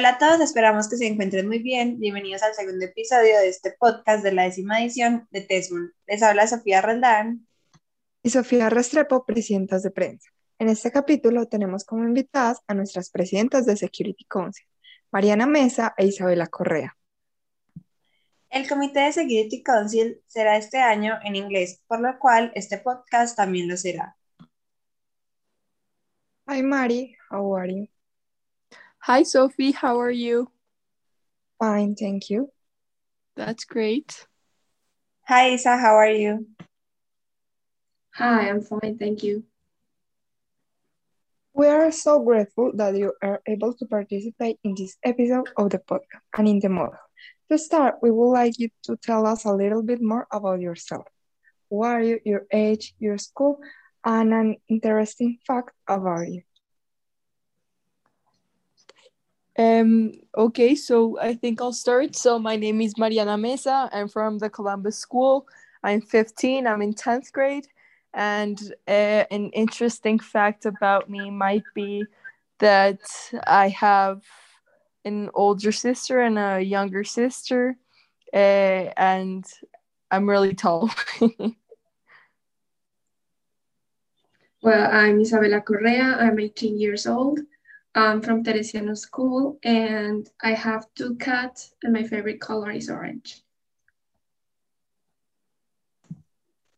Hola a todos, esperamos que se encuentren muy bien. Bienvenidos al segundo episodio de este podcast de la décima edición de TESMUN. Les habla Sofía Roldán. Y Sofía Restrepo, presidentas de prensa. En este capítulo tenemos como invitadas a nuestras presidentas de Security Council, Mariana Mesa e Isabela Correa. El Comité de Security Council será este año en inglés, por lo cual este podcast también lo será. Hi Mari, how are you? Hi, Sophie. How are you? Fine, thank you. That's great. Hi, Isa. How are you? Hi, I'm fine, thank you. We are so grateful that you are able to participate in this episode of the podcast and in the model. To start, we would like you to tell us a little bit more about yourself. Who are you, your age, your school, and an interesting fact about you. Um, okay, so I think I'll start. So my name is Mariana Mesa. I'm from the Columbus School. I'm 15. I'm in 10th grade. And uh, an interesting fact about me might be that I have an older sister and a younger sister. Uh, and I'm really tall. well, I'm Isabela Correa. I'm 18 years old. I'm from Teresiano School and I have two cats and my favorite color is orange.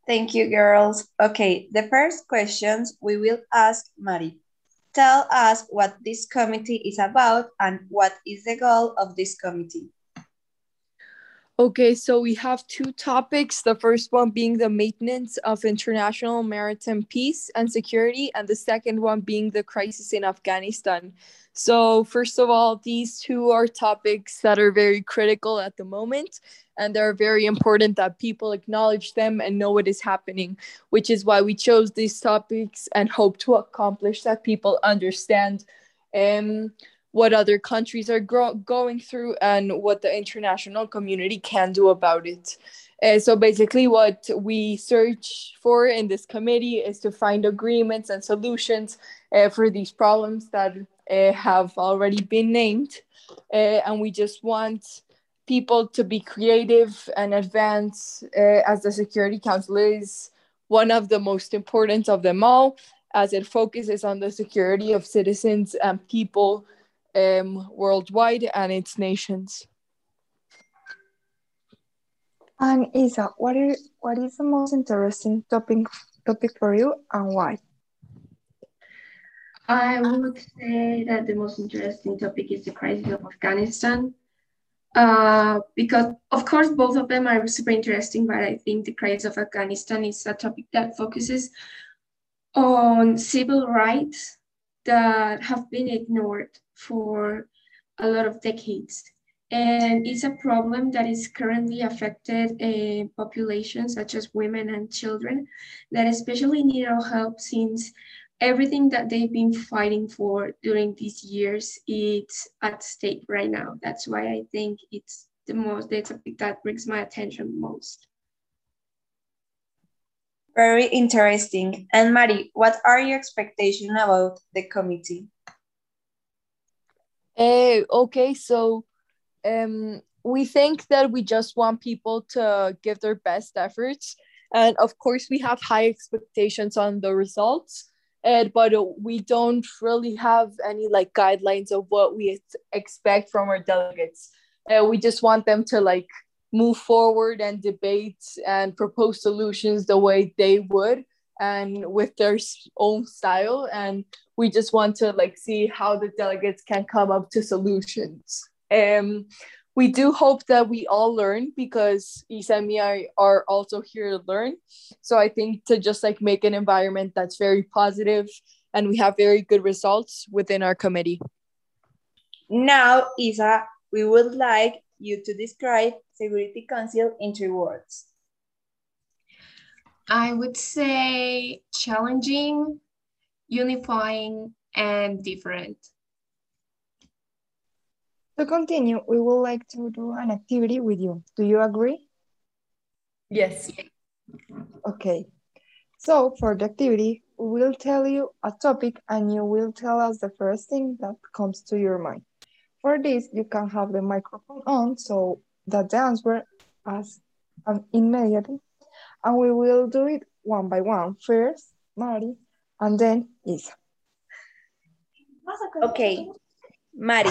Thank you, girls. Okay, the first questions we will ask Mari. Tell us what this committee is about and what is the goal of this committee. Okay, so we have two topics. The first one being the maintenance of international maritime peace and security, and the second one being the crisis in Afghanistan. So, first of all, these two are topics that are very critical at the moment, and they're very important that people acknowledge them and know what is happening, which is why we chose these topics and hope to accomplish that people understand. Um, what other countries are gro- going through and what the international community can do about it. Uh, so basically, what we search for in this committee is to find agreements and solutions uh, for these problems that uh, have already been named. Uh, and we just want people to be creative and advance, uh, as the Security Council is one of the most important of them all, as it focuses on the security of citizens and people um, worldwide and its nations. And Isa, what is what is the most interesting topic topic for you and why? I would say that the most interesting topic is the crisis of Afghanistan. Uh, because of course both of them are super interesting, but I think the crisis of Afghanistan is a topic that focuses on civil rights that have been ignored for a lot of decades. And it's a problem that is currently affected eh, a population such as women and children that especially need our help since everything that they've been fighting for during these years it's at stake right now. That's why I think it's the most the topic that brings my attention most. Very interesting. And Mari, what are your expectations about the committee? Uh, okay, so um, we think that we just want people to give their best efforts. And of course, we have high expectations on the results, uh, but we don't really have any like guidelines of what we expect from our delegates. Uh, we just want them to like move forward and debate and propose solutions the way they would and with their own style and we just want to like see how the delegates can come up to solutions um we do hope that we all learn because Isa and me are, are also here to learn. So I think to just like make an environment that's very positive and we have very good results within our committee. Now, Isa, we would like you to describe Security Council in three words. I would say challenging, unifying, and different. To continue, we would like to do an activity with you. Do you agree? Yes. Okay. So for the activity, we will tell you a topic and you will tell us the first thing that comes to your mind. For this, you can have the microphone on so that the answer as um, immediately. And we will do it one by one. First, Mari, and then Isa. Okay, Mari,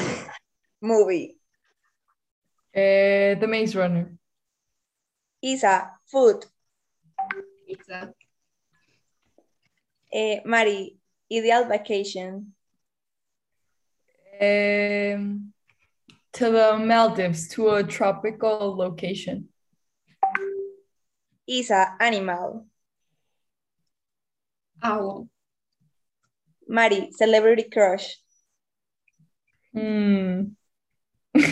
movie. Uh, the Maze Runner. Isa, food. Pizza. Eh, Mari, ideal vacation. Um, to the Maldives, to a tropical location. Isa, animal. Owl. Mari, celebrity crush. Hmm.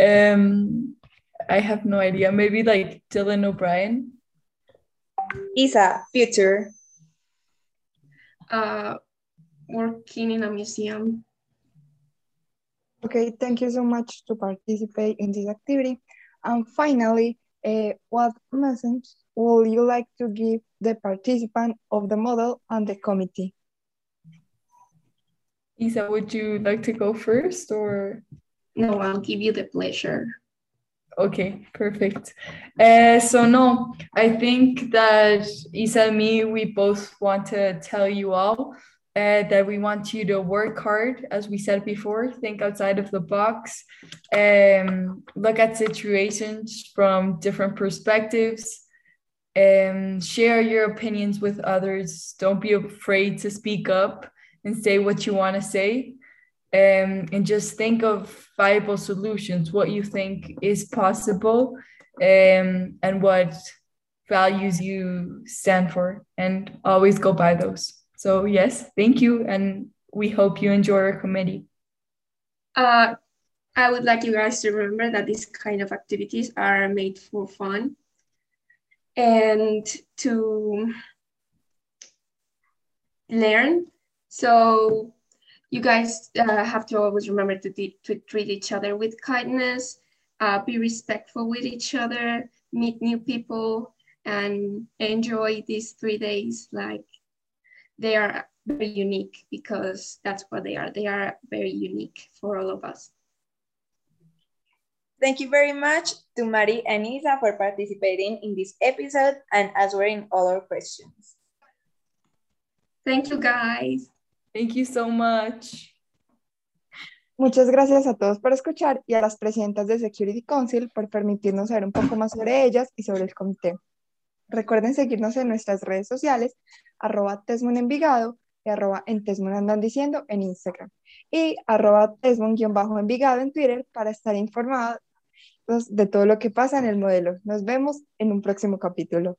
um, I have no idea. Maybe like Dylan O'Brien. Isa, future. Uh, working in a museum. Okay, thank you so much to participate in this activity. And finally, uh, what message would you like to give the participant of the model and the committee? Isa, would you like to go first or? No, I'll give you the pleasure. Okay, perfect. Uh, so no, I think that Isa and me, we both want to tell you all uh, that we want you to work hard, as we said before, think outside of the box, um, look at situations from different perspectives, um, share your opinions with others. Don't be afraid to speak up and say what you want to say. Um, and just think of viable solutions, what you think is possible, um, and what values you stand for, and always go by those. So, yes, thank you. And we hope you enjoy our committee. Uh, I would like you guys to remember that these kind of activities are made for fun and to learn. So you guys uh, have to always remember to, to treat each other with kindness, uh, be respectful with each other, meet new people, and enjoy these three days like they are very unique because that's what they are. They are very unique for all of us. Thank you very much to Mari and Isa for participating in this episode and answering all our questions. Thank you, guys. Thank you so much. Muchas gracias a todos por escuchar y a las presidentas de Security Council por permitirnos saber un poco más sobre ellas y sobre el comité. Recuerden seguirnos en nuestras redes sociales, arroba Tesmun Envigado y arroba en Tesmun Andan Diciendo en Instagram y arroba Tesmun-Envigado en Twitter para estar informados de todo lo que pasa en el modelo. Nos vemos en un próximo capítulo.